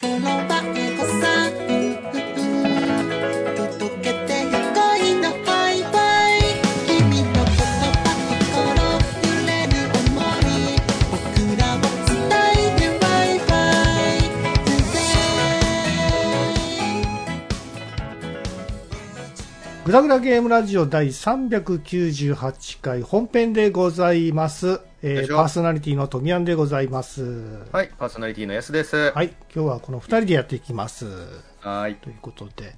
その場へごさグダグダゲームラジオ第398回本編でございます。えー、パーソナリティのトミヤンでございます。はい、パーソナリティのやすです。はい、今日はこの二人でやっていきます。はい。ということで。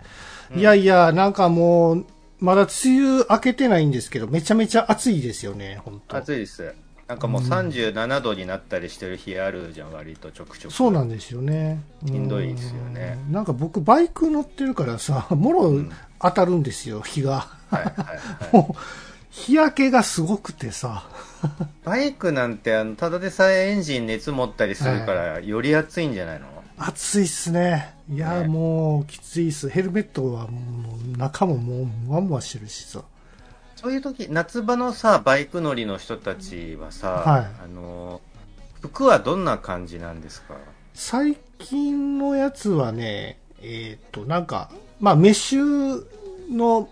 いやいや、なんかもう、まだ梅雨明けてないんですけど、めちゃめちゃ暑いですよね、本当暑いです。なんかもう37度になったりしてる日あるじゃん、割とちょくちょく。そうなんですよね。しんどいですよねうんなんか僕、バイク乗ってるからさ、もろ当たるんですよ、日が。はいはいはい。もう、日焼けがすごくてさ。バイクなんて、あの、ただでさえエンジン熱持ったりするから、より暑いんじゃないの？暑いっすね。いや、ねもう、きついっす。ヘルメットはもう、中ももう、ムワムワしてるしさ。そういう時、夏場のさ、バイク乗りの人たちはさ、はい。あの、服はどんな感じなんですか？最近のやつはね、えっ、と、なんか、まあ、メッシュの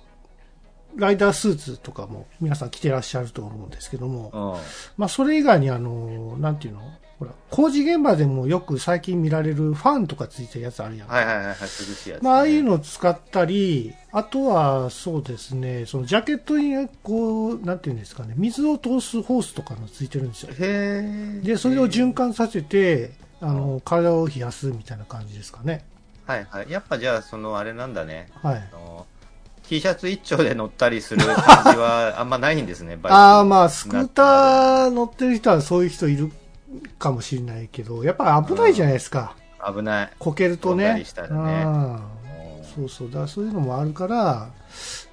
ライダースーツとかも皆さん着てらっしゃると思うんですけども、うん。まあ、それ以外にあの、なんていうの？ほら、工事現場でもよく最近見られるファンとかついてるやつあるやん。はいはいはいはい、涼しいやつ、ね。まあ、ああいうのを使ったり、あとは、そうですね、そのジャケットに、こう、なんていうんですかね、水を通すホースとかのついてるんですよ。へえ。で、それを循環させて、あの、体を冷やすみたいな感じですかね。はいはい。やっぱじゃあ、そのあれなんだね。はいあ。の T シャツ一丁で乗ったりする感じはあんまないんですね、バイク ああ、まあ、スクーター乗ってる人はそういう人いるかもしれないけど、やっぱり危ないじゃないですか。危ない。こけるとねねうんそうそう。だそういうのもあるから、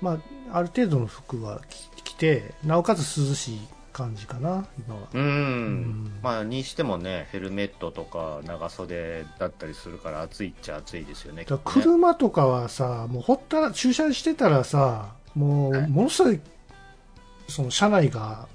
まあ、ある程度の服は着着て、なおかつ涼しい感じかな、今は。うん。んまあ、にしてもね、ヘルメットとか長袖だったりするから暑いっちゃ暑いですよね。だ車とかはさ、もうほったら、駐車してたらさ、もう、はいものすごい、その車内が、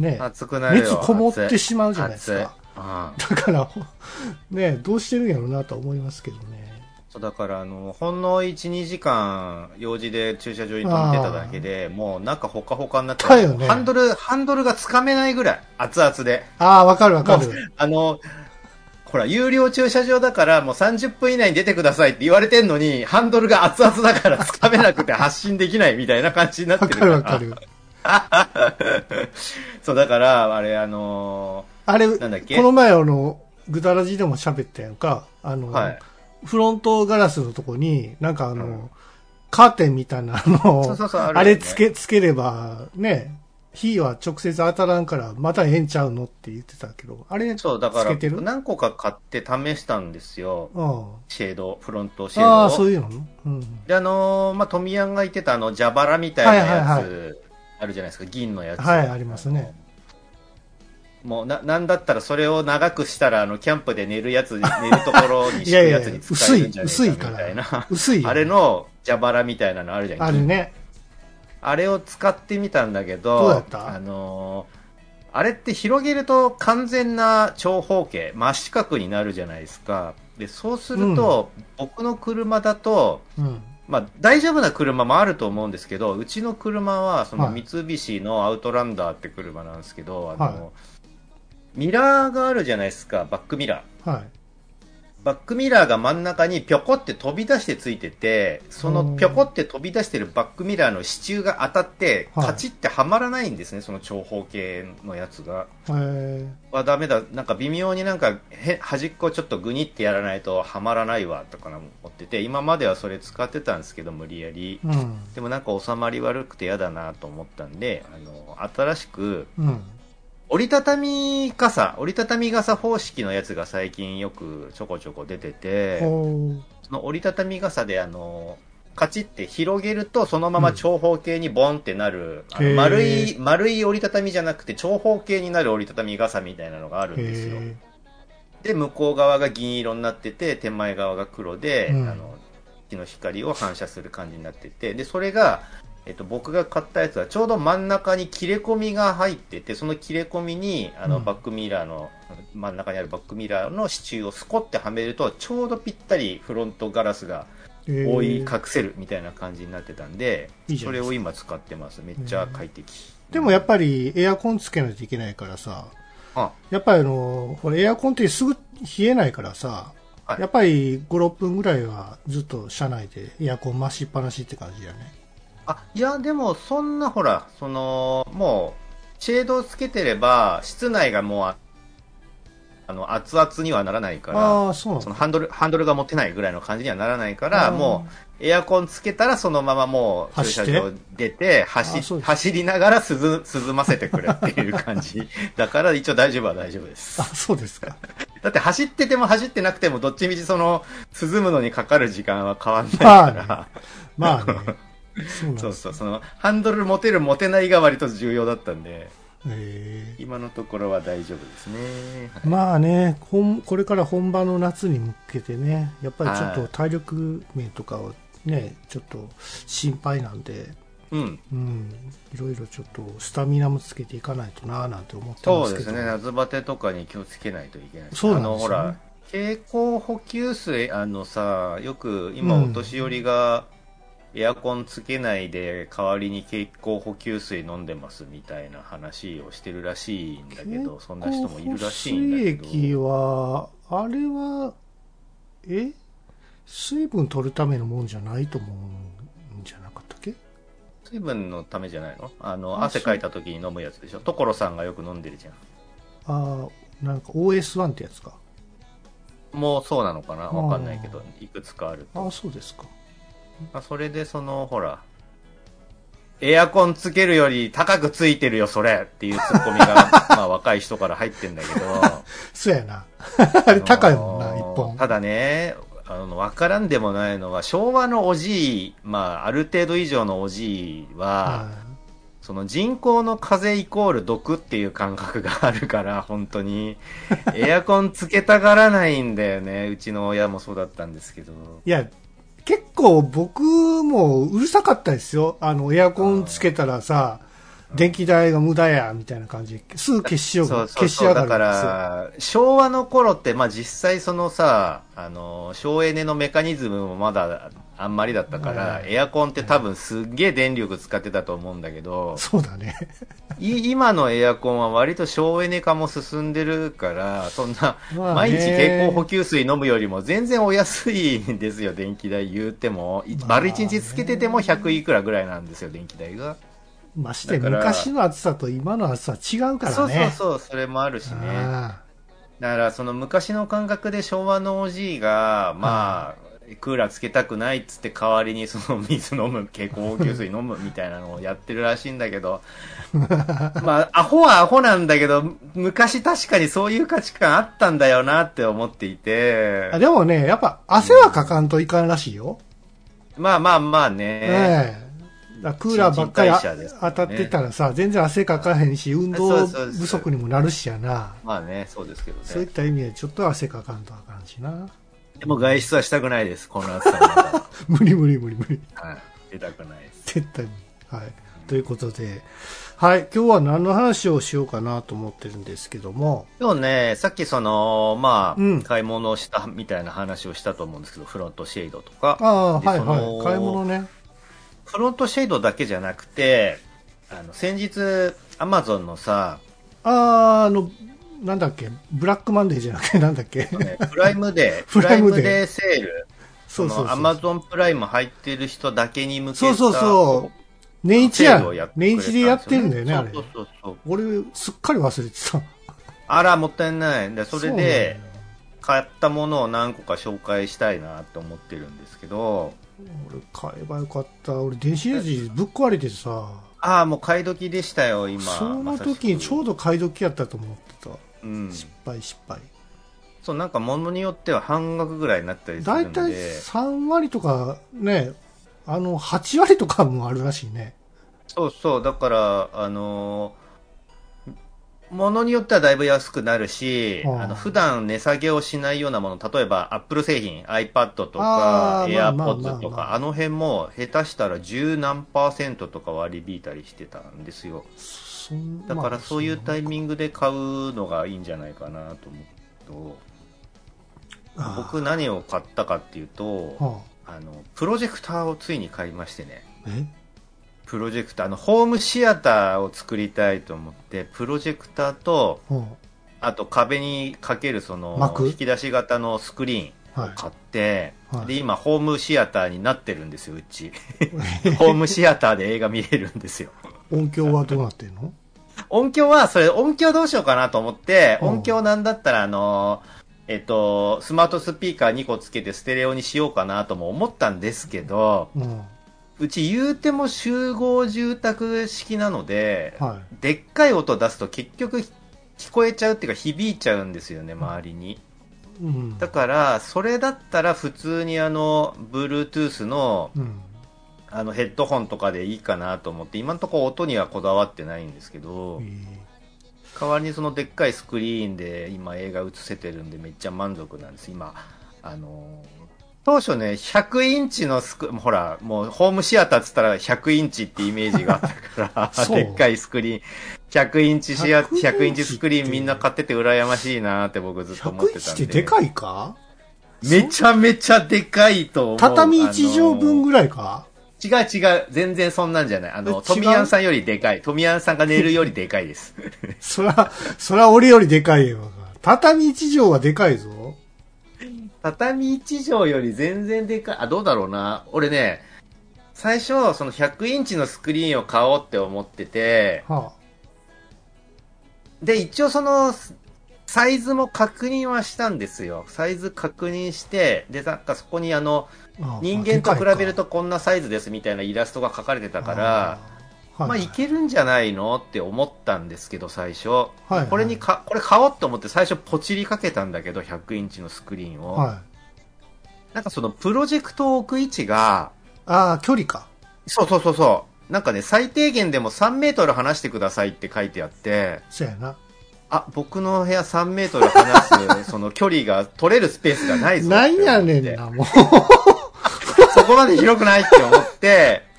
ね、暑くなるよ。熱こもってしまうじゃないですか。うんだから、ね、どうしてるんやろうなとは思いますけどね。そうだからあのほんの12時間用事で駐車場に止めてただけでもう中ほかほかになってねハンドルハンドルがつかめないぐらい熱々でああ、わかるわかる。あのほら有料駐車場だからもう30分以内に出てくださいって言われてんのにハンドルが熱々だからつかめなくて発進できないみたいな感じになってわるかるわかる。そうだからあれあのあれ、なんだっけ？この前あの、ぐだらじでも喋ったやんか。あの、はい。フロントガラスのとこに、なんかあの、うん。カーテンみたいなのあれつけ、つければ、ね、火は直接当たらんから、またええんちゃうのって言ってたけど、あれ、そうだから何個か買って試したんですよ。うん。シェードフロントシェードを。ああ、そういうの？うん。で、あのーまあ、富谷が言ってたあの、蛇腹みたいなやつ、あるじゃないですか、銀のやつ。はいありますね。もう、な、なんだったらそれを長くしたら、あの、キャンプで寝るやつ、寝るところに敷くやつに使えるんじゃないかみたいな。薄いよ。あれの蛇腹みたいなのあるじゃん。あるね。あれを使ってみたんだけど、どうだった？あのーあれって広げると完全な長方形、真四角になるじゃないですか。で、そうすると、僕の車だと、うん。まあ、大丈夫な車もあると思うんですけど、うちの車は、そのはい三菱のアウトランダーって車なんですけど、あの、はミラーがあるじゃないですか、バックミラー。はい。バックミラーが真ん中にぴょこって飛び出してついてて、そのぴょこって飛び出してるバックミラーの支柱が当たって、はいカチってはまらないんですね、その長方形のやつが。えはダメだ、なんか微妙になんかへ端っこちょっとグニってやらないとはまらないわとか思ってて、今まではそれ使ってたんですけど、無理やり。ー、うん。でもなんか収まり悪くて嫌だなと思ったんで、あの、新しく、うん。折りたたみ傘、折りたたみ傘方式のやつが最近よくちょこちょこ出てて、その折りたたみ傘であの、カチって広げるとそのまま長方形にボンってなる、あのへー。丸い、丸い折りたたみじゃなくて長方形になる折りたたみ傘みたいなのがあるんですよ。へで、向こう側が銀色になってて、手前側が黒で、うん。あの、日の光を反射する感じになってて、で、それが、えっと、僕が買ったやつはちょうど真ん中に切れ込みが入ってて、その切れ込みに、あの、うんバックミラーの、真ん中にあるバックミラーの支柱をスコってはめると、ちょうどぴったりフロントガラスがえー覆い隠せるみたいな感じになってたんで、いいじゃないですかそれを今使ってます。めっちゃ快適。でもやっぱりエアコンつけないといけないからさ、あ、やっぱりあの、ほらエアコンってすぐ冷えないからさ、はいやっぱり5、6分ぐらいはずっと車内でエアコン回しっぱなしって感じだね。あ、いや、でも、そんな、ほら、その、もう、シェードをつけてれば、室内がもう、ああの、熱々にはならないから、ああ、そのハンドル、ハンドルが持てないぐらいの感じにはならないから、もう、エアコンつけたらそのままもう、駐車場出て、走、走りながら涼、涼ませてくれっていう感じ。だから一応大丈夫は大丈夫ですあ、。そうですか。だって走ってても走ってなくても、どっちみちその、涼むのにかかる時間は変わんないから。まあね。そうなんです。そうそう、その、ハンドル持てる持てないが割と重要だったんで、え今のところは大丈夫ですね。ーまあね、本これから本番の夏に向けてね、やっぱりちょっとはい体力面とかをね、ちょっと心配なんで、うん。うん、いろいろちょっとスタミナもつけていかないとなぁなんて思ってますけど。そうですね、夏バテとかに気をつけないといけない。そうなんですよねあの、ほら、経口補給水、あのさ、よく今うんお年寄りがエアコンつけないで代わりに経口補給水飲んでますみたいな話をしてるらしいんだけど、そんな人もいるらしいんだけど。水液は、あれは、え水分取るためのもんじゃないと思うんじゃなかったっけ？水分のためじゃないの？あの、あ汗かいた時に飲むやつでしょ？所さんがよく飲んでるじゃん。ああ、なんか OS1 ってやつか。もうそうなのかな？わかんないけど、いくつかあると。ああ、そうですか。まあ、それでその、ほら、エアコンつけるより高くついてるよ、それっていうツッコミが、まあ若い人から入ってんだけど。そうやな。あれ高いもんな、あのー一本。ただね、あの、わからんでもないのは、昭和のおじい、まあ、ある程度以上のおじいは、はその人工の風イコール毒っていう感覚があるから、本当に。エアコンつけたがらないんだよね。うちの親もそうだったんですけど。い。いや、結構僕もうるさかったですよ。あの、エアコンつけたらさ、電気代が無駄や、みたいな感じで。すぐ消しよう消し上がるんですよ。ら、昭和の頃って、まあ実際そのさ、あの、省エネのメカニズムもまだあんまりだったから、はいエアコンって多分すっげえ電力使ってたと思うんだけど、そうだね。い今のエアコンは割と省エネ化も進んでるから、そんな、毎日経口補給水飲むよりも全然お安いんですよ、電気代言うても。丸一日つけてても100いくらぐらいなんですよ、電気代が。ましてだから昔の暑さと今の暑さは違うからね。そうそうそう、それもあるしね。あだから、その昔の感覚で昭和のおじいが、まあ、クーラーつけたくないっつって代わりにその水飲む、経口補給水飲むみたいなのをやってるらしいんだけど、まあ、アホはアホなんだけど、昔確かにそういう価値観あったんだよなって思っていてあ、でもね、やっぱ汗はかかんといかんらしいよ。まあまあまあね、ええだクーラーばっかり当たってたらさ、全然汗かかへんし、運動不足にもなるしやな。まあね、そうですけどそういっね。た意味でちょっと汗かかんとあかんしな。でも外出はしたくないです、この暑さ。無理無理無理無理。はい。出たくないです。絶対に。はい。ということで、はい。今日は何の話をしようかなと思ってるんですけども、でもね、さっきその、まあ、うん買い物をしたみたいな話をしたと思うんですけど、フロントシェードとか。ああ、ではいはい。買い物ね。フロントシェードだけじゃなくて、あの、先日、アマゾンのさ、ああ、あの、なんだっけ、ブラックマンデーじゃなくて、なんだっけ。ねプライムデー、ププライムデーセール、そうそう。アマゾンプライム入ってる人だけに向けたそうそうそう。年一や年た一でやってるんだよね、あれそう。そうそう。俺、すっかり忘れてた。あら、もったいない。でそれで買ったものを何個か紹介したいなと思ってるんですけど、俺、買えばよかった。俺、電子レンジぶっ壊れてさ、ああ、もう買い時でしたよ、今。その時にちょうど。ど買い時やったと思ってた。うん。失敗、失敗。そう、なんか物によっては半額ぐらいになったりするんだいたいで、3割とかね、あの、8割とかもあるらしいね。そうそう、だから、あのーものによってはだいぶ安くなるし、はああの普段値下げをしないようなもの、例えばアップル製品、iPad とか、AirPods まあ。とか、あの辺も下手したら十何パーセントとか割り引いたりしてたんですよ。だからそういうタインミングで買うのがいいんじゃないかなと思うと、グ僕何を買ったかっていうと、はあ。の、プロジェクターをついに買いましてね。プロジェクター、あの、ホームシアターを作りたいと思って、プロジェクターと、はあと壁にかけるその幕？引き出し型のスクリーンを買って、はい。で今ホームシアターになってるんですようち。ホームシアターで映画見れるんですよ。音響はどうなってんの？音響はそれ音響どうしようかなと思ってうん。音響なんだったらあのえっとスマートスピーカー2個つけてステレオにしようかなとも思ったんですけどうん。うち言うても集合住宅式なので、はでっかい音出すと結局聞こえちゃうっていうか響いちゃうんですよね周りにい。うん。だから、それだったら普通にあの、Bluetooth のうん。あのヘッドホンとかでいいかなと思って、今のところ音にはこだわってないんですけどえ、ー代わりにそのでっかいスクリーンで今映画映せてるんでめっちゃ満足なんです。今、あの、当初ね、100インチのスク、ほら、もうホームシアターっつったら100インチってイメージがあったから、でっかいスクリーン、100インチシア、100 100インチスクリーンみんな買ってて羨ましいなって僕ずっと思っ100インてたんで。チってでかいか？めちゃめちゃでかいと思う。畳1畳分ぐらいか？違う違う。全然そんなんじゃない。あの、え違う？富谷さんよりでかい。富谷さんが寝るよりでかいです。そら、そら俺よりでかいよ。畳1畳はでかいぞ。畳1畳より全然でかい。あ、どうだろうな。俺ね、最初、その100インチのスクリーンを買おうって思ってて、はで、一応その、サイズも確認はしたんですよ。サイズ確認して、で、なんかそこにあの、あ、あ人間と比べる、とこんなサイズですみたいなイラストが書かれてたから、あーまあ、いけるんじゃないのって思ったんですけど、最初。いはいこれにか、これ買おうと思って最初ポチりかけたんだけど、100インチのスクリーンを。はい。なんかそのプロジェクトを置く位置が、ああ、距離か。そうそうそうそう。なんかね、最低限でも3メートル離してくださいって書いてあって、そうやな。あ、僕の部屋3メートル離す、その距離が取れるスペースがないぞなん。やねんな、もう。そこまで広くないって思って、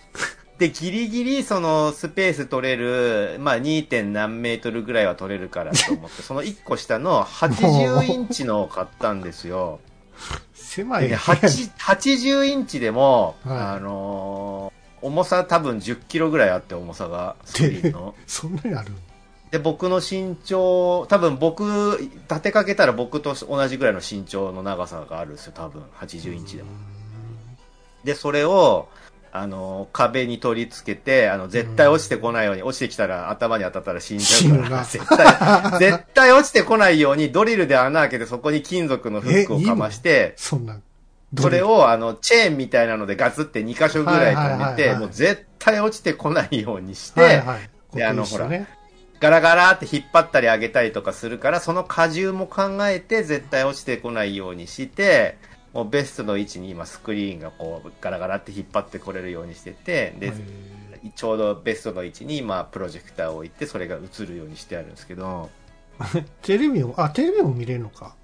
で、ギリギリそのスペース取れる、まあ 2. 点何メートルぐらいは取れるからと思って、その1個下の80インチのを買ったんですよ。狭いねでね、8 80インチでも、はいあのー重さ多分10キロぐらいあって重さが、スクリーンの。そんなにあるで、僕の身長、多分僕、立てかけたら僕と同じぐらいの身長の長さがあるんですよ、多分、80インチでも。で、それを、あの、壁に取り付けて、あの、絶対落ちてこないように、落ちてきたら頭に当たったら死んじゃうから、死 絶対、絶対落ちてこないようにドリルで穴開けてそこに金属のフックをかまして、そんな。それを、あの、チェーンみたいなのでガツって2箇所ぐらい止めて、はいもう絶対落ちてこないようにして、はいはい。であの固定してね。ガラガラって引っ張ったり上げたりとかするから、その荷重も考えて絶対落ちてこないようにして、もうベストの位置に今スクリーンがこうガラガラって引っ張ってこれるようにしてて、で、へちょうどベストの位置に今プロジェクターを置いてそれが映るようにしてあるんですけど、ー テレビも、あ、テレビも見れるのか。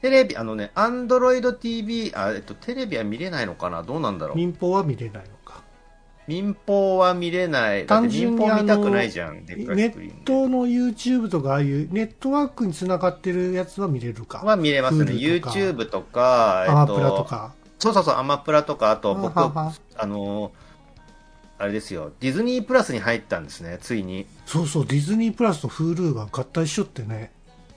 テレビ、あのね、アンドロイド TV、あ、えっと、テレビは見れないのかな？どうなんだろう？民放は見れないのか。民放は見れない。単純民に放見たくないじゃん、ネ。ットの YouTube とか、ああいうネットワークにつながってるやつは見れるか。は見れますね。Hulu とか YouTube とか、アマプラとか。そうそうそう、アマプラとか、あと僕、あのーあれですよ、ディズニープラスに入ったんですね、ついに。そうそう、ディズニープラスと Hulu が合体しよってね。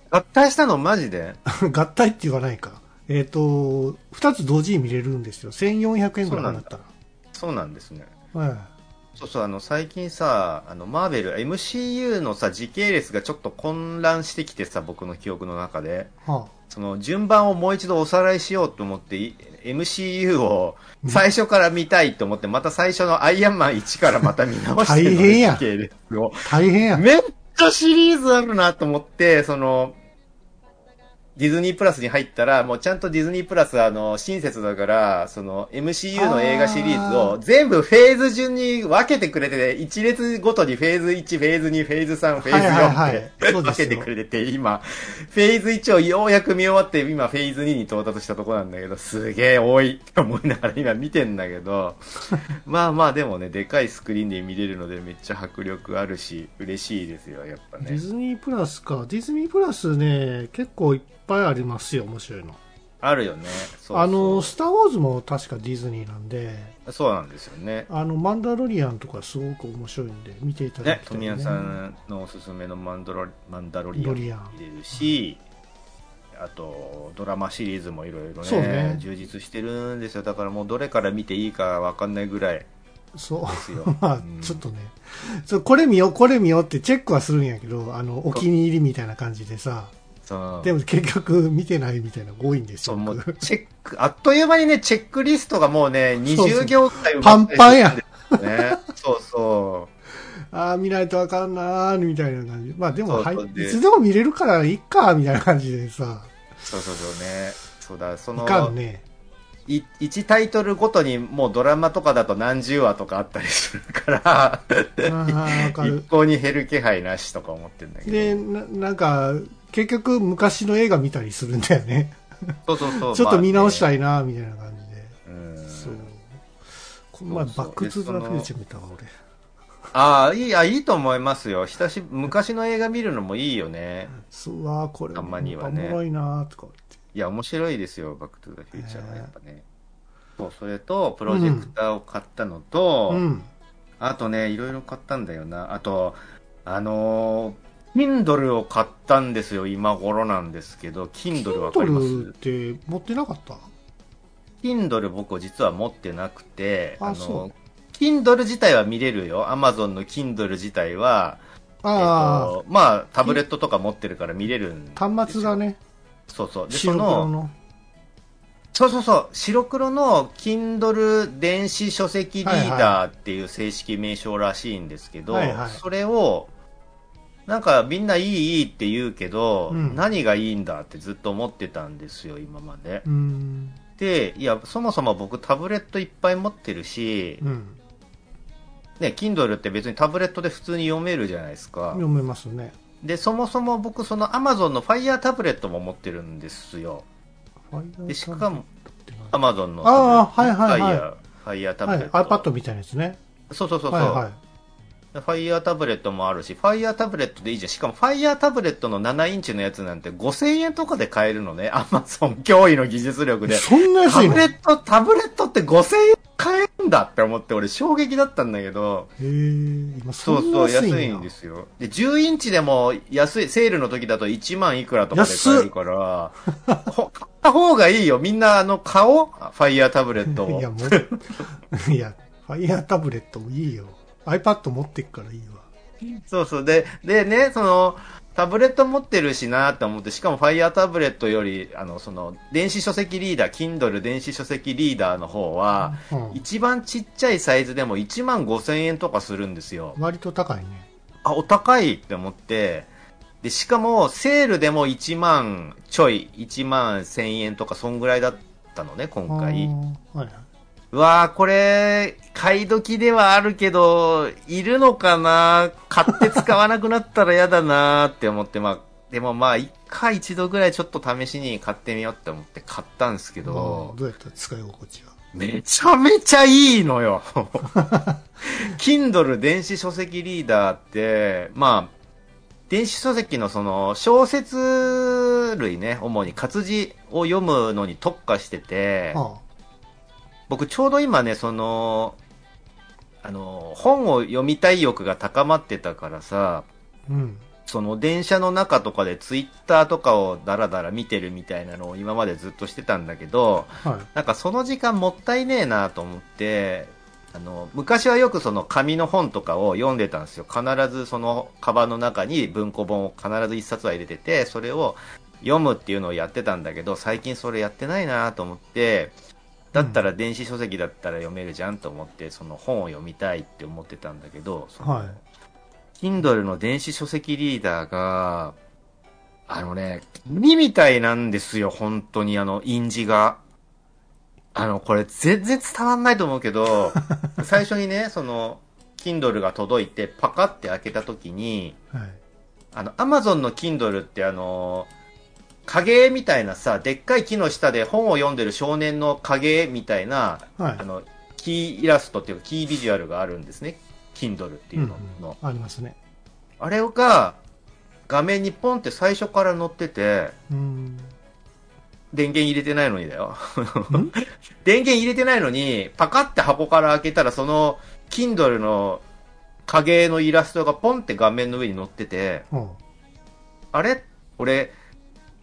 合体したの？マジで？合体って言わないか。えっ、と、二つ同時に見れるんですよ。1400円ぐらい払ったら。そうなんですね。はいそうそう、あの、最近さ、あの、マーベル、MCU のさ、時系列がちょっと混乱してきてさ、僕の記憶の中で。はその、順番をもう一度おさらいしようと思って、い MCU を最初から見たいと思って、また最初のアイアンマン1からまた見直してるの大変や時系列を。あ、大変や。めっちゃシリーズあるなと思って、その、ディズニープラスに入ったら、もうちゃんとディズニープラスあの、親切だから、その MCU の映画シリーズを全部フェーズ順に分けてくれてて、一列ごとにフェーズ1、フェーズ2、フェーズ3、フェーズはいはいはい4って分けてくれてて、今、フェーズ1をようやく見終わって、今フェーズ2に到達したとこなんだけど、すげえ多いって思いながら今見てんだけど、まあまあでもね、でかいスクリーンで見れるのでめっちゃ迫力あるし、嬉しいですよ、やっぱね。ディズニープラスか。ディズニープラスね、結構ぱいありますよ、面白いの。あるよね。そうそうあの、スター・ウォーズも確かディズニーなんで、そうなんですよね。あの、マンダロリアンとかすごく面白いんで、見ていただねき、たい、富谷さんのおすすめのマンドロマンダロリアンロリアン見れるし、あと、ドラマシリーズもいろいろねね充実してるんですよ。だからもうどれから見ていいかわかんないぐらいそう。ですよ。まあうん、ちょっとね、そうこれ見よう、これ見ようってチェックはするんやけど、あの、お気に入りみたいな感じでさ、でも結局見てないみたいな多いんですよ。もう僕チェック、あっという間にね、チェックリストがもうね、そうそう20行くらい埋まパンパンや。ね。そうそああ、見ないとあかんなー、みたいな感じ。まあでも、はい、いつでも見れるからいいか、みたいな感じでさ、う。そうそうそうね。そうだ、そいの、かんね。い1タイトルごとにもうドラマとかだと何十話とかあったりするから、一る。向に減る気配なしとか思ってんだけど。で、ななんか、結局昔の映画見たりするんだよね。そうそうそう。ちょっと見直したい。いな、みたいな感じで。うんそう。この前、バックトゥザフューチャー見たわ、俺。ああ、いい、あ、いいと思いますよ。久し、昔の映画見るのもいいよね。そうわーこれ、たまにはねおもろいなーとか言って。いや、面白いですよ、バックトゥザフューチャーはやっぱね。そう、それと、プロジェクターを買ったのと、うん。あとね、いろいろ買ったんだよな。あと、あのー、Kindle を買ったんですよ、今頃なんですけど、Kindle わかります Kindle って持ってなかった？Kindle 僕実は持ってなくて、あの Kindle 自体は見れるよ。Amazon の Kindle 自体は、えっあと、まあ、タブレットとか持ってるから見れるんで端末が。ね、そうそう。で、そ白黒の、の。そうそうそう、白黒の Kindle 電子書籍リーダーっていう正式名称らしいんですけど、はいはいそれを、なんかみんないいいいって言うけど、うん何がいいんだってずっと思ってたんですよ、今まで。で、いや、そもそも僕タブレットいっぱい持ってるし、うん。ね、Kindle って別にタブレットで普通に読めるじゃないですか。読めますね。で、そもそも僕その Amazon の Fire タブレットも持ってるんですよ。で、しかも、Amazon のああはいはいはい Fire、Fire タブはい、レット。iPad みたいなやつね。そうそうそうそう。はいはい。ファイヤータブレットもあるし、ファイヤータブレットでいいじゃん。しかも、ファイヤータブレットの7インチのやつなんて5000円とかで買えるのね。アマゾン驚異の技術力で。そんな安いタブレット、タブレットって5000円買えるんだって思って、俺衝撃だったんだけど。え、今そそうんそう、な安いんや安いんですよ。で、10インチでも安い、セールの時だと1万いくらとかで買えるから、ほ買った方がいいよ。みんな、あの、買おう。ファイヤータブレットをいや、。もう、いや、Fire タブレットもいいよ。iPad 持ってっからいいわ。そうそう。で、でね、その、タブレット持ってるしなって思って、しかも Fire タブレットより、あの、その、電子書籍リーダー、Kindle 電子書籍リーダーの方は、うん一番ちっちゃいサイズでも1万5千円とかするんですよ。割と高いね。あ、お高いって思って、で、しかも、セールでも1万ちょい、1万1000円とか、そんぐらいだったのね、今回。はいはい。うわーこれ、買い時ではあるけど、いるのかな？買って使わなくなったら嫌だなーって思って、まあ、でもまあ、一回一度ぐらいちょっと試しに買ってみようって思って買ったんですけどど、うやった使い心地は？めちゃめちゃいいのよ。Kindle 電子書籍リーダーって、まあ、電子書籍のその小説類ね、主に活字を読むのに特化してて、あ僕ちょうど今ね、その、あの、本を読みたい欲が高まってたからさ、うん。その電車の中とかでツイッターとかをダラダラ見てるみたいなのを今までずっとしてたんだけど、はい。なんかその時間もったいねえなと思って、あの、昔はよくその紙の本とかを読んでたんですよ。必ずそのカバンの中に文庫本を必ず一冊は入れてて、それを読むっていうのをやってたんだけど、最近それやってないなと思って、だったら電子書籍だったら読めるじゃんと思って、その本を読みたいって思ってたんだけど、はい。Kindle の電子書籍リーダーが、あのね、鬼みたいなんですよ、本当にあの、印字が。あの、これ全然伝わんないと思うけど、最初にね、その、Kindle が届いて、パカって開けた時に、はい。あの、Amazon の Kindle ってあの、影絵みたいなさ、でっかい木の下で本を読んでる少年の影絵みたいな、はいあの、キーイラストっていうか、キービジュアルがあるんですね。Kindle っていうのの。うんうんありますね。あれが、画面にポンって最初から載ってて、うん。電源入れてないのにだよん？電源入れてないのに、パカって箱から開けたら、その、Kindle の影絵のイラストがポンって画面の上に載ってて、うん。あれ？俺、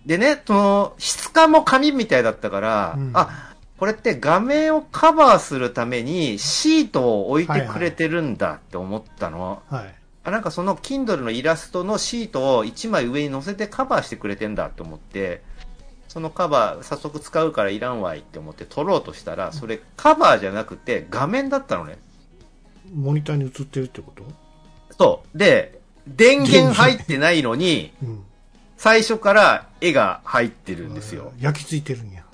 でね、その、質感も紙みたいだったから、うんあ、これって画面をカバーするためにシートを置いてくれてるんだって思ったの。はい。あなんかその Kindle のイラストのシートを1枚上に乗せてカバーしてくれてんだって思って、そのカバー早速使うからいらんわいって思って取ろうとしたら、それカバーじゃなくて画面だったのね。モニターに映ってるってこと？そう。で、電源入ってないのに、うん。最初から絵が入ってるんですよ。焼き付いてるんや。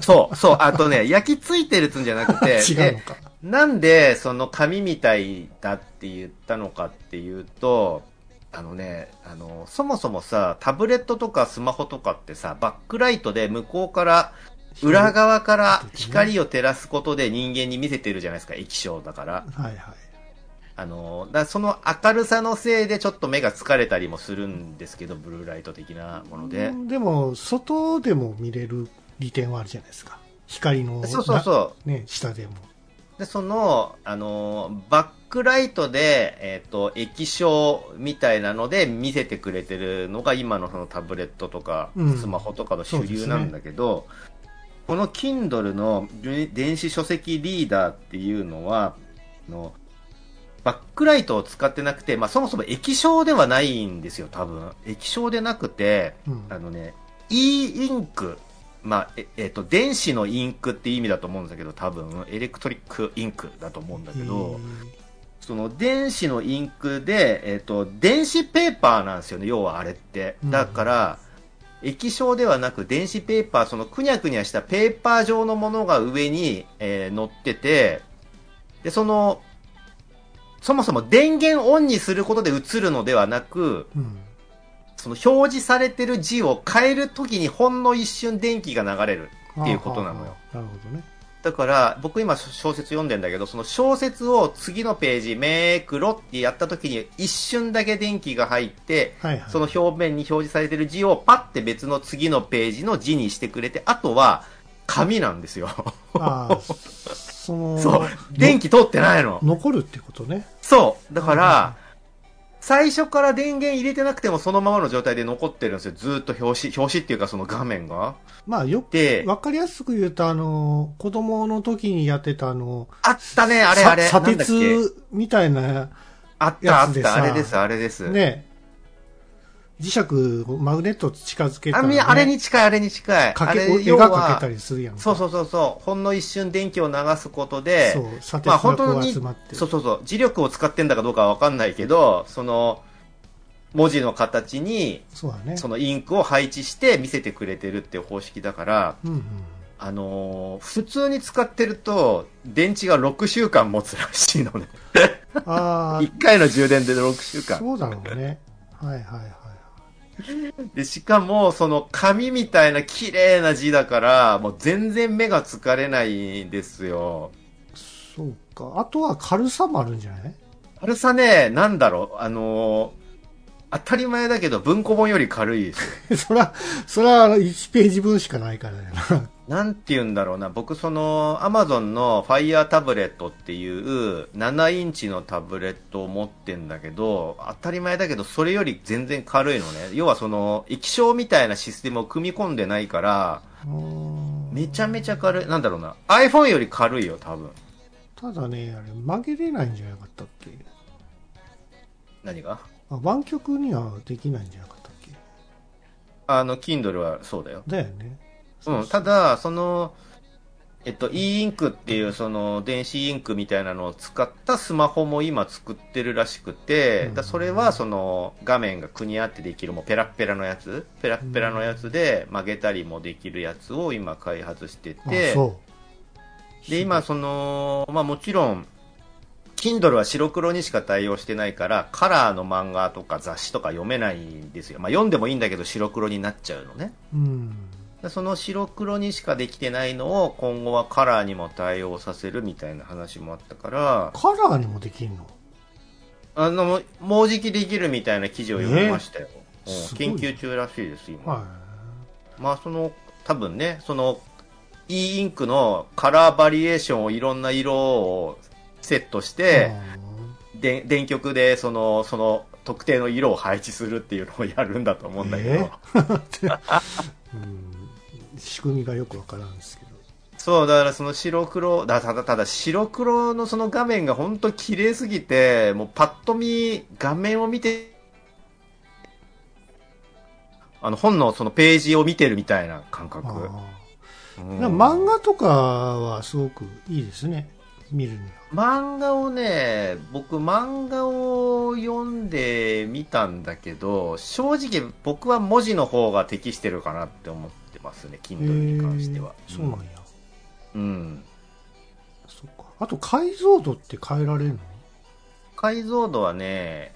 そう、そう、あとね、焼き付いてるっつうんじゃなくて、違うのでか。なんでその紙みたいだって言ったのかっていうと、あのね、あの、そもそもさ、タブレットとかスマホとかってさ、バックライトで向こうから、裏側から光を照らすことで人間に見せてるじゃないですか、液晶だから。はいはい。あの、だその明るさのせいでちょっと目が疲れたりもするんですけど、ブルーライト的なもので。でも、外でも見れる利点はあるじゃないですか。光の、そうそうそう。ね、下でも。で、その、あのー、バックライトで、えっ、と、液晶みたいなので見せてくれてるのが今のそのタブレットとかうんスマホとかの主流なんだけど、この Kindle の電子書籍リーダーっていうのは、あのバックライトを使ってなくて、まあそもそも液晶ではないんですよ、多分。液晶でなくて、うん。あのね、 E Ink、まあ、え、えっ、と、電子のインクっていう意味だと思うんだけど、多分、 electric ink だと思うんだけど、その電子のインクで、えっ、と、電子ペーパーなんですよね、要はあれって。うんだから、液晶ではなく電子ペーパー、そのくにゃくにゃしたペーパー状のものが上に、えー乗ってて、で、その、そもそも電源オンにすることで映るのではなく、うん。その表示されてる字を変えるときにほんの一瞬電気が流れる。っていうことなのよ。なるほどね。だから、僕今小説読んでんだけど、その小説を次のページ、めくろってやったときに一瞬だけ電気が入って、はいはい。その表面に表示されてる字をパッて別の次のページの字にしてくれて、あとは紙なんですよ。その、そう。電気通ってないの。残るってことね。そう。だから、最初から電源入れてなくてもそのままの状態で残ってるんですよ。ずーっと表紙、表紙っていうかその画面が。まあ、よく、で、わかりやすく言うと、あの、子供の時にやってたあの、あったね、あれあれ。さ砂鉄みたいな、あったあった、あれです、あれです。ね、磁石をマグネット近づけたあら、ね、みあれに近い、あれに近い。かけ、絵がかけたりするやんか。そうそうそうそう。ほんの一瞬電気を流すことで、そう、砂鉄まあがこう本当に、集まって。そうそうそう。磁力を使ってんだかどうかはわかんないけど、その、文字の形に、そうだね。そのインクを配置して見せてくれてるっていう方式だから、うんうん。あのー普通に使ってると、電池が6週間持つらしいのね。あ1 回の充電で6週あ、間。そうだろうね。はいはいはい。で、しかも、その紙みたいな綺麗な字だから、もう全然目が疲れないんですよ。そうか。あとは軽さもあるんじゃない？軽さね、なんだろう、あのー当たり前だけど文庫本より軽いですよ。そら、そら1ページ分しかないからね。なんて言うんだろうな、僕その、アマゾンの Fire タブレットっていう7インチのタブレットを持ってんだけど、当たり前だけど、それより全然軽いのね。要はその、液晶みたいなシステムを組み込んでないから、うんめちゃめちゃ軽い。なんだろうな。iPhone より軽いよ、多分。ただね、あれ曲げれないんじゃなかったっけ？何が？あ湾曲にはできないんじゃなかったっけ？あの、Kindle はそうだよ。だよね。うん、ただ、その、えっと、e インクっていうその電子インクみたいなのを使ったスマホも今作ってるらしくて、うんだそれはその画面がくに合ってできるもうペラッペラのやつ、ペラッペラのやつで曲げたりもできるやつを今開発してあて。で、今その、まあもちろん、Kindle は白黒にしか対応してないから、カラーの漫画とか雑誌とか読めないんですよ。まあ読んでもいいんだけど白黒になっちゃうのね。うん。でその白黒にしかできてないのを今後はカラーにも対応させるみたいな話もあったから、カラーにもできんの？あの、もうじきできるみたいな記事を読みましたよ。研究中らしいです、今。はまあその、多分ね、その、e インクのカラーバリエーションをいろんな色をセットしい。て、あで電極でその、その特定の色を配置するっていうのをやるんだと思うんだけど、えー？う ん仕組みがよくわからんですけど。そう、だからその白黒、だただただ白黒のその画面が本当綺麗すぎて、もうパッと見、画面を見て、あの本のそのページを見てるみたいな感覚。あうん漫画とかはすごくいいですね。見るには。漫画をね、僕漫画を読んでみたんだけど、正直僕は文字の方が適してるかなって思ってますね、Kindle に関しては。えーそうなんや。うん。そっか。あと解像度って変えられるの？解像度はね、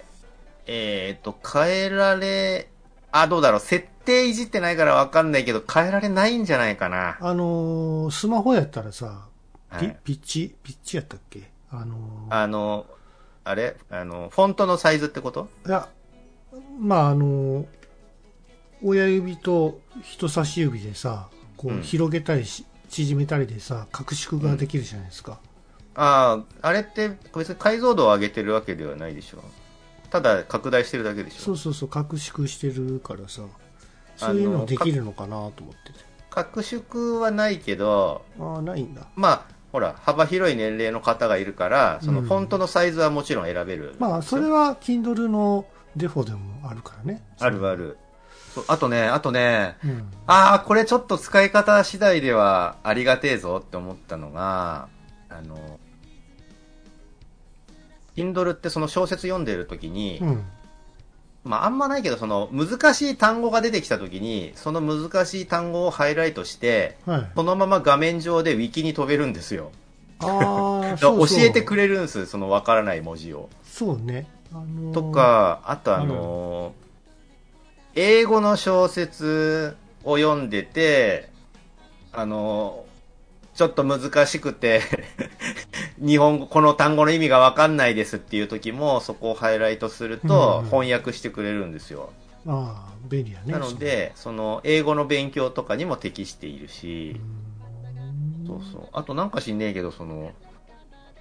えっ、と、変えられ、あ、どうだろう、設定いじってないからわかんないけど、変えられないんじゃないかな。あのースマホやったらさ、ピはいピッチ、ピッチやったっけ？あのーあの、あれ？あの、フォントのサイズってこと？いや、まああのー親指と人差し指でさ、こうんう広げたりし、縮めたりでさ、拡縮ができるじゃないですか。ああ、あれって別に解像度を上げてるわけではないでしょ。ただ拡大してるだけでしょ。そうそうそう、拡縮してるからさ、そういうのできるのかなと思ってて。拡縮はないけど、ああ、ないんだ。まあ、ほら、幅広い年齢の方がいるから、そのうんフォントのサイズはもちろん選べる。まあ、それは Kindle のデフォでもあるからね。あるある。そうあとね、あとね、うん。ああ、これちょっと使い方次第ではありがてえぞって思ったのが、あの、Kindle ってその小説読んでる時に、うん。まああんまないけど、その難しい単語が出てきた時に、その難しい単語をハイライトして、はい。そのまま画面上でウィキに飛べるんですよ。あ 教えてくれるんです、そのわからない文字を。そうね。あのーと、か、あとあのー英語の小説を読んでて、あのーちょっと難しくて、日本語、この単語の意味がわかんないですっていう時も、そこをハイライトするとうん翻訳してくれるんですよ。ああ、便利やね。なので、その、英語の勉強とかにも適しているしそ、そうそう。あとなんか知んねえけど、その、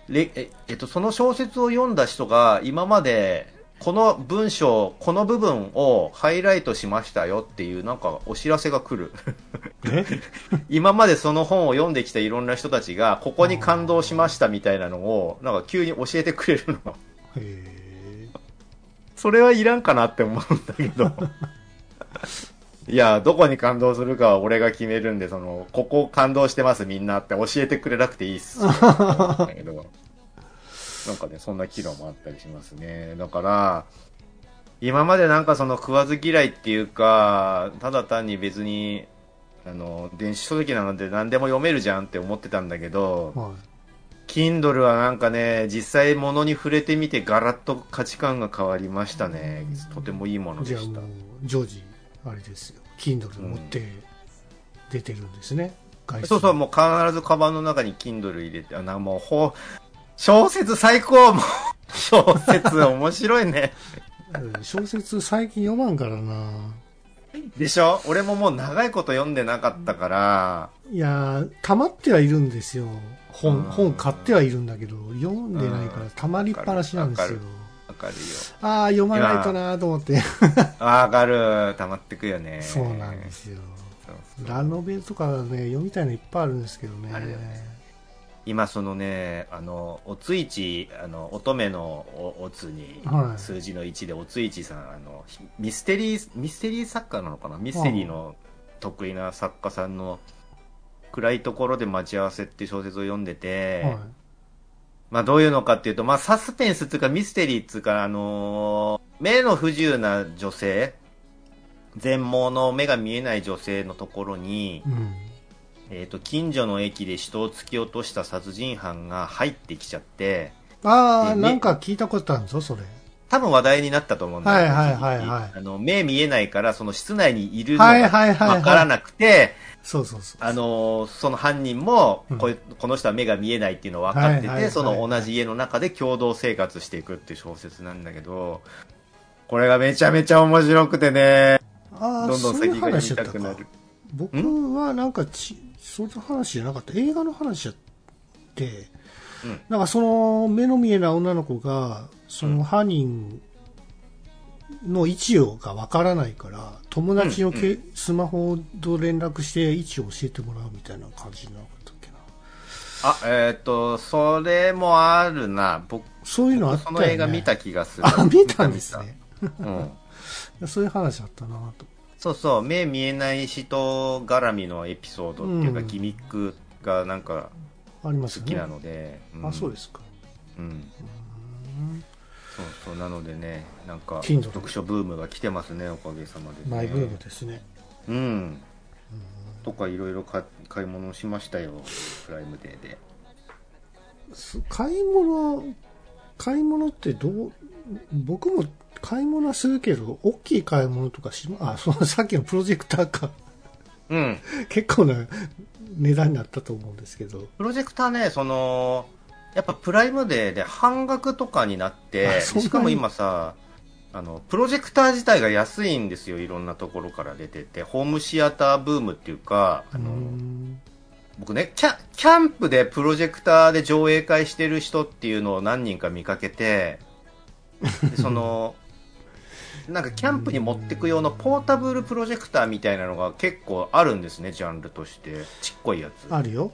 れえ、えっと、その小説を読んだ人が今まで、この文章、この部分をハイライトしましたよっていうなんかお知らせが来る。え？今までその本を読んできたいろんな人たちが、ここに感動しましたみたいなのを、なんか急に教えてくれるの。へえ。それはいらんかなって思うんだけど。いや、どこに感動するかは俺が決めるんで、その、ここ感動してますみんなって教えてくれなくていいっす。なんかね、そんな機能もあったりしますね。だから、今までなんかその食わず嫌いっていうか、ただ単に別に、あの、電子書籍なので何でも読めるじゃんって思ってたんだけど、は Kindle はなんかね、実際物に触れてみてガラッと価値観が変わりましたね。とてもいいものでした常時、あれですよ。Kindle 持って出てるんですね。外出そうそう、もう必ずカバンの中に Kindle 入れて、あ、なんかもう、ほ小説最高もう、小説面白いね。うん小説最近読まんからな。でしょ？俺ももう長いこと読んでなかったから、いやー、溜まってはいるんですよ。本、うん本買ってはいるんだけど、読んでないから溜まりっぱなしなんですよ。わかるよ。ああ、読まないとなーと思って。わかる。溜まってくよね。そうなんですよ。そうそうラノベとかね、読みたいのいっぱいあるんですけどね。あるよね今そのね、あの、おついち、あの、乙女のおおつには、い数字の1でおついちさん、あの、ひミステリー、ミステリー作家なのかな？ミステリーの得意な作家さんの暗いところで待ち合わせって小説を読んでて、はい。まあどういうのかっていうと、まあサスペンスっていうかミステリーっていうか、あのー目の不自由な女性、全盲の目が見えない女性のところに、うん。えっ、と、近所の駅で人を突き落とした殺人犯が入ってきちゃって、ああ、でなんか聞いたことあるぞ、それ。多分話題になったと思うんだよはいはいはいはいあの、目見えないから、その室内にいるのはいがはいはいはいわからなくて、そうそうそう。あのーその犯人もうんこの人は目が見えないっていうの分かってて、その同じ家の中で共同生活していくっていう小説なんだけど、これがめちゃめちゃ面白くてね、ああ、どんどん先が読み話やったかたくなる。。僕はなんかち、そういう話じゃなかった。映画の話やって、うんなんかその目の見えない女の子が、その犯人の位置がわからないから、友達のけ、スマホと連絡して位置を教えてもらうみたいな感じなかったっけな。あ、えーっと、それもあるな。僕、そういうのあったそよね。の映画見た気がする。あ、見たんですね。うん。そういう話あったなと。そうそう、目見えない人絡みのエピソードっていうか、うんギミックがなんかあります。好きなので。あ、そうですか。うん。うんそうそう、なのでね、なんか、読書ブームが来てますね、おかげさまで、ね。マイブームですね。うん。とかいろいろ買買い物しましたよ、プライムデーで。す買い物、買い物ってどう、僕も買い物はするけど、大きい買い物とかしま、あ、そう、さっきのプロジェクターか。うん。結構な値段になったと思うんですけど。プロジェクターね、その、やっぱプライムデーで半額とかになってしかも今さ、あの、プロジェクター自体が安いんですよ、いろんなところから出てて。ホームシアターブームっていうか、あうの、ん僕ねキャ、キャンプでプロジェクターで上映会してる人っていうのを何人か見かけて、で その、なんかキャンプに持ってく用のポータブルプロジェクターみたいなのが結構あるんですね、ジャンルとして。ちっこいやつ。あるよ。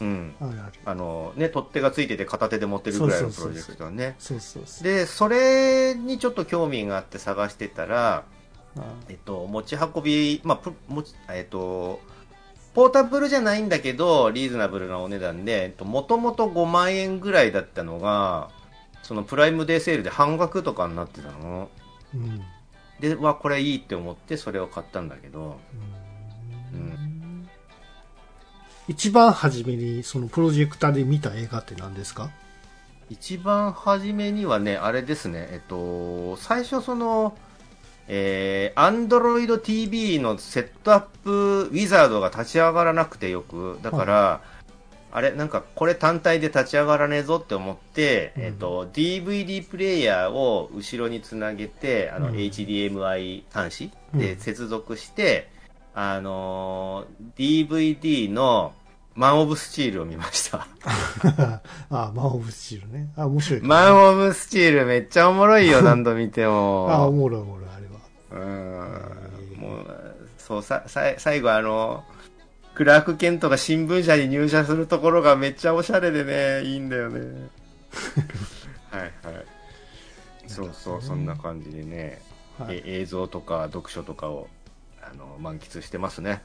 うん。あるある。あの、ね、取っ手がついてて片手で持ってるぐらいのプロジェクターね。そうそうそう。で、それにちょっと興味があって探してたら、あえっと、持ち運び、まあ、プ持ち、えっと、ポータブルじゃないんだけど、リーズナブルなお値段で、えっと、もともと5万円ぐらいだったのが、そのプライムデーセールで半額とかになってたの？うん。で、わ、これいいって思ってそれを買ったんだけど、うん。一番初めにそのプロジェクターで見た映画って何ですか？一番初めにはね、あれですね、えっと、最初その、えー、Android TV のセットアップウィザードが立ち上がらなくてよく、だから、あれ、なんかこれ単体で立ち上がらねえぞって思って、うんえっと、DVD プレイヤーを後ろにつなげて、あの、うん HDMI 端子うんで接続して、あのー DVD のマン・オブ・スチールを見ました。あ、マン・オブ・スチールね。あ、面白い。マン・オブ・スチールめっちゃおもろいよ、何度見てあ、おも。もろいおもろい、あれは。うん。もう、そう、さ、さ、最後あの、クラーク・ケントが新聞社に入社するところがめっちゃおしゃれでね、いいんだよね。はいはい。そうそう、そんな感じでね、はいえ映像とか読書とかを、あの、満喫してますね。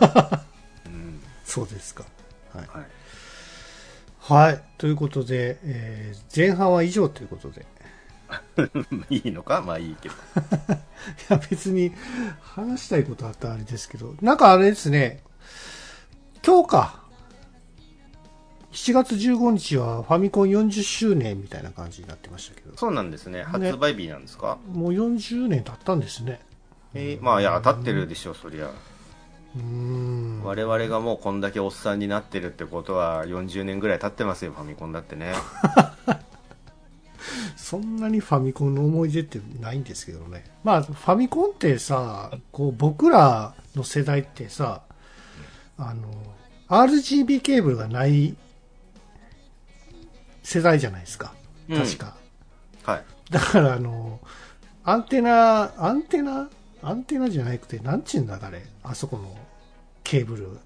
うん。そうですか。はい。はい。はい。ということで、えー前半は以上ということで。いいのか？まあいいけど。いや、別に話したいことあったらあれですけど、なんかあれですね、今日か。7月15日はファミコン40周年みたいな感じになってましたけど、そうなんですね。発売日なんですか、もう40年経ったんですね。えーまあいや、当たってるでしょ、そりゃ。うーん。我々がもうこんだけおっさんになってるってことは40年ぐらい経ってますよ、ファミコンだってね。そんなにファミコンの思い出ってないんですけどね。まあ、ファミコンってさ、こう僕らの世代ってさ、あの、RGB ケーブルがない世代じゃないですか。うん確か。はい。だからあの、アンテナ、アンテナ？アンテナじゃなくて、なんちゅうんだ、あれ？あそこのケーブル。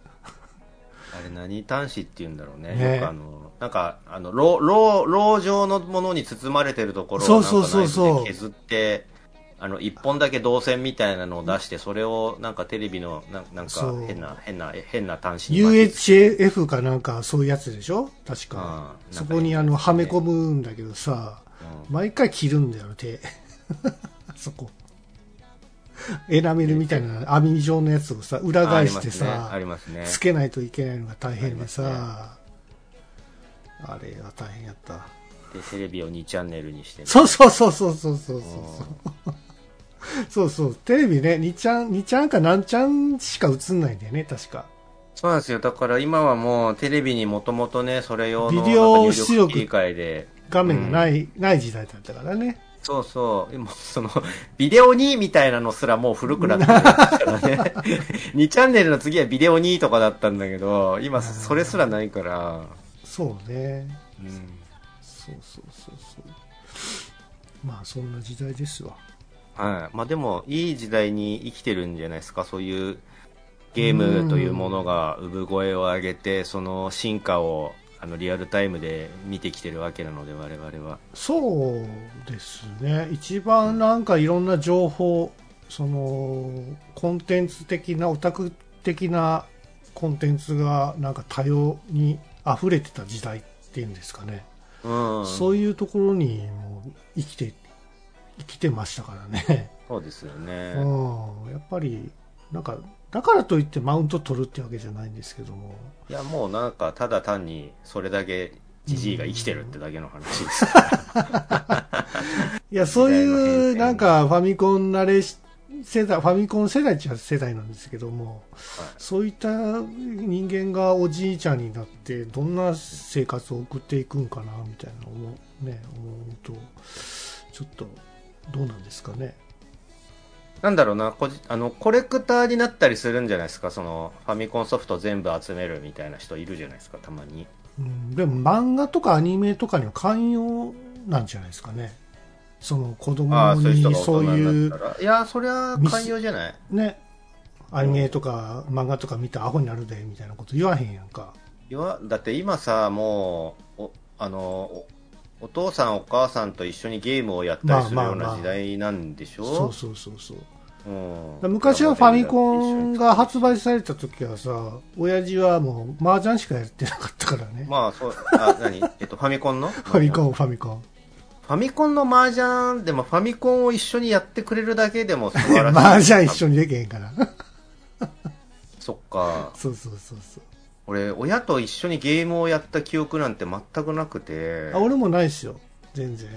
あれ何端子って言うんだろうね。ねあの、なんか、あの、ろう、ろう、ろう状のものに包まれてるところをそうそうそうそう削って、あの、一本だけ導線みたいなのを出して、それをなんかテレビの、ななんか変な、変な、変な端子に UHF かなんかそういうやつでしょ？確か。うんそこにあの、はめ込むんだけどさ、うん。毎回切るんだよ、手。そこ。エナメルみたいな網状のやつをさ、裏返してさ、つけないといけないのが大変であさ、あれは大変やった。で、テレビを2チャンネルにしてね、そうそうそうそうそうそうそう。そうそう。テレビね、2ちゃん、2ちゃんか何ちゃんしか映んないんだよね、確か。そうなんですよ。だから今はもうテレビにもともとね、それ用のビデオ出力力切り替えで、画面がない、ない時代だったからね。そうそう、今その、ビデオ2みたいなのすらもう古くなってるからね。2チャンネルの次はビデオ2とかだったんだけど、今それすらないから、そうね。うん。そうそうそうそう。まあ、そんな時代ですわ。はい。まあでも、いい時代に生きてるんじゃないですか、そういうゲームというものが産声を上げて、その進化を、あの、リアルタイムで見てきてるわけなので、我々は。そうですね。一番なんかいろんな情報、その、コンテンツ的な、オタク的なコンテンツがなんか多様に溢れてた時代っていうんですかね。うん。そういうところにもう生きて、生きてましたからね。そうですよね。うん。やっぱり、なんか、だからといってマウント取るってわけじゃないんですけども。いや、もうなんか、ただ単に、それだけ、ジジイが生きてるってだけの話です。いや、そういう、遷なんか、ファミコン慣れし世代、ファミコン世代っちゃ世代なんですけども、そういった人間がおじいちゃんになって、どんな生活を送っていくんかな、みたいな思う、ね、思うと、ちょっと、どうなんですかね。なんだろうな、こじあの、コレクターになったりするんじゃないですか、その、ファミコンソフト全部集めるみたいな人いるじゃないですか、たまに。うん、でも漫画とかアニメとかには寛容なんじゃないですかね。その子供ああ、そういう人にそういう。いや、そりゃ、寛容じゃない？ね、アニメとか漫画とか見たらアホになるで、みたいなこと言わへんやんか。いや、だって今さ、もう、お、あの、おお父さんお母さんと一緒にゲームをやったりするようまあまあまあな時代なんでしょそうそうそうそう。うん昔はファミコンが発売された時はさ、親父はもう麻雀しかやってなかったからね。まあ、そう、あ、何？えっと、ファミコンの？ファミコン、ファミコン。ファミコンの麻雀でもファミコンを一緒にやってくれるだけでも素晴らしい。麻雀一緒にできへんから。そっか。そうそうそうそう。俺、親と一緒にゲームをやった記憶なんて全くなくて。あ、俺もないっすよ。全然。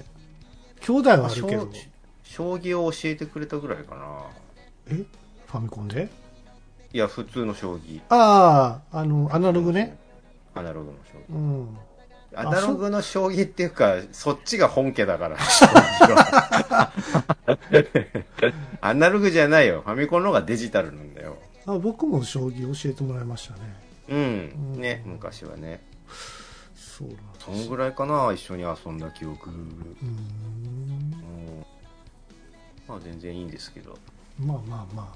兄弟はあるけど。将棋を教えてくれたぐらいかな。え？ファミコンで？いや、普通の将棋。ああ、あの、アナログね。アナログの将棋。うん。アナログの将棋っていうか、そっちが本家だから、将棋はアナログじゃないよ。ファミコンの方がデジタルなんだよ。あ僕も将棋教えてもらいましたね。うん。ね、昔はね。そうなんそんぐらいかな、一緒に遊んだ記憶。うーん。うんまあ全然いいんですけど。まあまあま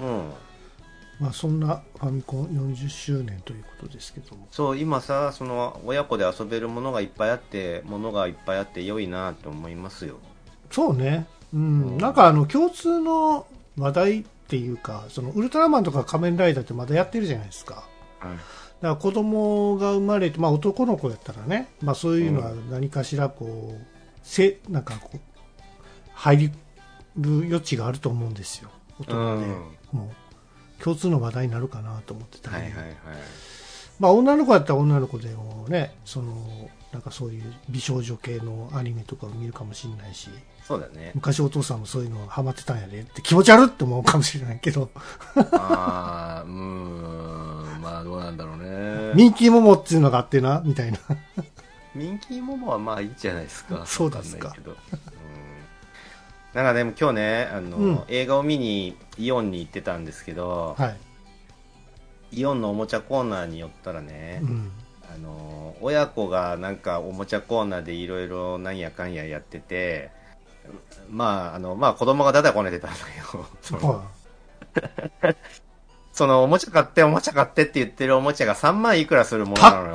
あ。うん。まあそんなファミコン40周年ということですけども。そう、今さ、その、親子で遊べるものがいっぱいあって、ものがいっぱいあって良いなと思いますよ。そうね。うん。うんなんかあの、共通の話題っていうか、その、ウルトラマンとか仮面ライダーってまだやってるじゃないですか。はい。だから子供が生まれて、まあ男の子やったらね、まあそういうのは何かしらこう、せ、なんかこう、入りる余地があると思うんですよ。大人で。もう、共通の話題になるかなと思ってたり。はいはいはい。まあ女の子だったら女の子でもね、その、なんかそういう美少女系のアニメとかを見るかもしれないし、そうだね。昔お父さんもそういうのハマってたんやでって気持ち悪って思うかもしれないけど、ああ、うーん、まあどうなんだろうね。ミンキーモモっていうのがあってな、みたいな。ミンキーモモはまあいいじゃないですか。そうですかわんないけど。うん。なんかでも今日ね、あの、うん映画を見にイオンに行ってたんですけど、はい。イオンのおもちゃコーナーに寄ったらね、うん。あの、親子がなんかおもちゃコーナーでいろいろなんやかんややってて、まあ、あの、まあ子供がだだこねてたんだけど、そのおもちゃ買っておもちゃ買ってって言ってるおもちゃが3万いくらするものい。なのよ。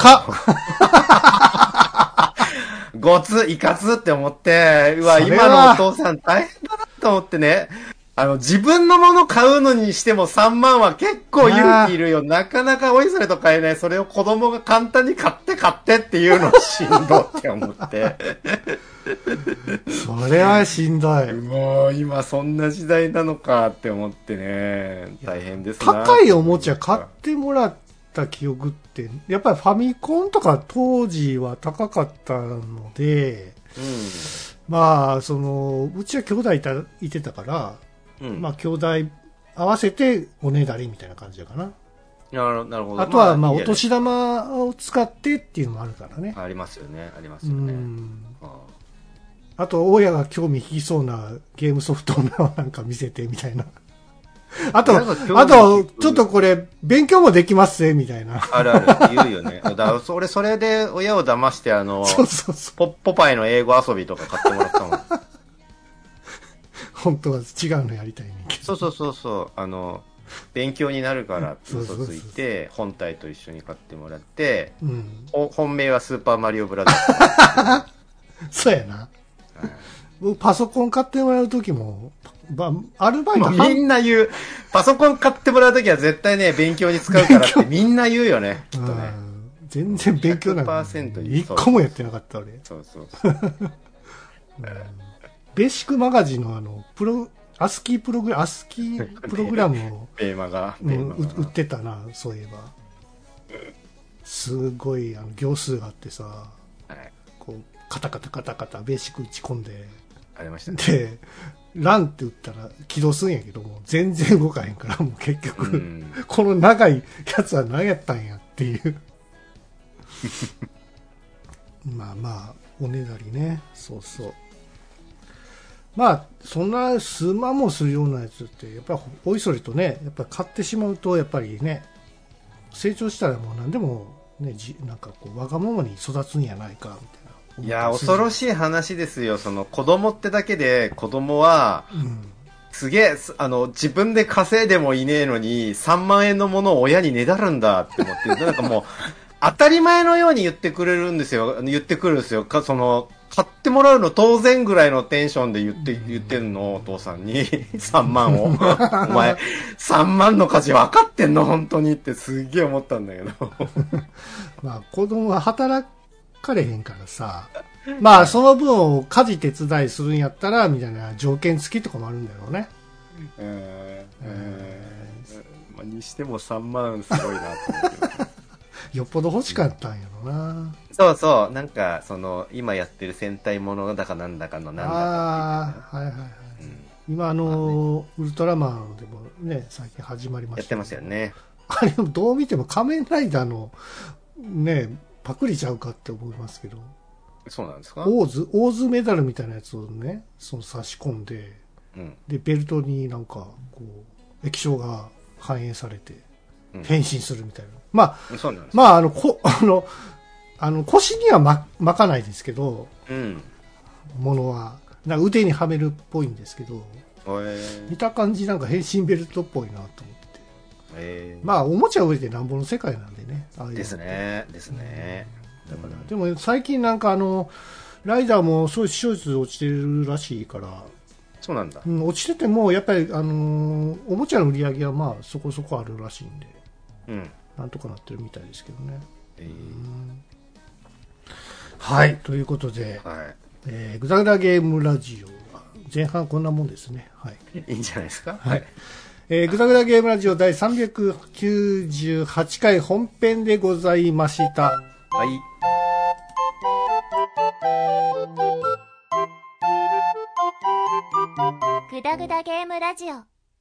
ごつ、いかつって思って、うわ、今はのお父さん大変だなっと思ってね。あの、自分のもの買うのにしても3万は結構勇気いるよ。なかなかおいそれと買えない。それを子供が簡単に買って買ってっていうのしんどって思って。それはしんどい。もう今そんな時代なのかって思ってね。大変ですな。高いおもちゃ買ってもらった記憶って、やっぱりファミコンとか当時は高かったので、まあ、その、うちは兄弟いたいてたから、うん。うん。まあ、兄弟合わせておねだりみたいな感じだかな。なるなるほど。あとは、まあ、お年玉を使ってっていうのもあるからね。ありますよね。ありますうよね。ん。ああと、親が興味引きそうなゲームソフトをなんか見せてみたいな。あと、あとちょっとこれ、勉強もできますぜ、みたいな。あるある。言うよね。だそれ、それで親を騙して、あの、そうそうそう。ポポパイの英語遊びとか買ってもらったもん。本当は違うのやりたいねんけど。そうそうそうそう。あの、勉強になるからって嘘ついて、本体と一緒に買ってもらって、うん。ほ本命はスーパーマリオブラザー そうやな。僕、パソコン買ってもらうときも、ばアルバイトズ。みんな言う。パソコン買ってもらうときは絶対ね、勉強に使うからってみんな言うよね。きっとね。うん全然勉強なんか100%一個もやってなかった俺。そうそうそう。ベーシックマガジンのあの、プロ、アスキープログラム、アスキープログラムを、テーマが。うん、売ってたな、そういえば。すごい、あの、行数があってさ、はい。こう、カタカタカタカタベーシック打ち込んで、ありましたね。で、ランって打ったら起動するんやけども、全然動かへんから、もう結局、うん。この長いやつは何やったんやっていう。まあまあ、おねだりね。そうそう。まあ、そんな数万もするようなやつって、やっぱりおいそれとね、やっぱり買ってしまうと、やっぱりね、成長したらもう何でも、ね、じなんかこう、わがままに育つんやないか、みたいな。いや、恐ろい。しい話ですよ。その、子供ってだけで、子供は、うん。すげえ、すあの、自分で稼いでもいねえのに、3万円のものを親にねだるんだって思って、なんかもう、当たり前のように言ってくれるんですよ。言ってくるんですよ。か、その、買ってもらうの当然ぐらいのテンションで言って、言ってんの、お父さんに。3万を。お前、3万の価値分かってんの本当にってすっげえ思ったんだけど。まあ、子供は働かれへんからさ、まあ、その分を家事手伝いするんやったら、みたいな条件付きとかもあるんだろうね。えーえーまあ、にしても3万すごいなと思って。よっぽど欲しかったんやろな。そうそう、なんか、その、今やってる戦隊ものだかなんだかのなんだかああ、はいはいはい。う、うん今、あの、ウルトラマンでもね、最近始まりました。やってますよ。ね。あれ、どう見ても仮面ライダーの、ね、パクリちゃうかって思いますけど、そうなんですか？オーズ、オーズメダルみたいなやつをね、その差し込んで、うん。で、ベルトになんか、こう、液晶が反映されてうん、変身するみたいな。まあ、そうなんですまあ、あの、こ、あの、あの、腰にはま巻かないですけど、うん。ものは。なんか腕にはめるっぽいんですけど、え見た感じなんか変身ベルトっぽいなと思って。ー、えーまあ、おもちゃを売れてなんぼの世界なんでね。ああいうのです。ね。ですね。だから、でも最近なんかあの、ライダーもそういう視聴率落ちてるらしいから、そうなんだう。ん、落ちてても、やっぱり、あのーおもちゃの売り上げはまあ、そこそこあるらしいんで、うん。なんとかなってるみたいですけどね。えはい。ということでー、、はい。えー、グダグダゲームラジオは前半こんなもんですね。はい。いいんじゃないですか？はい。えー、グダグダゲームラジオ第398回本編でございました。はい。グダグダゲームラジオ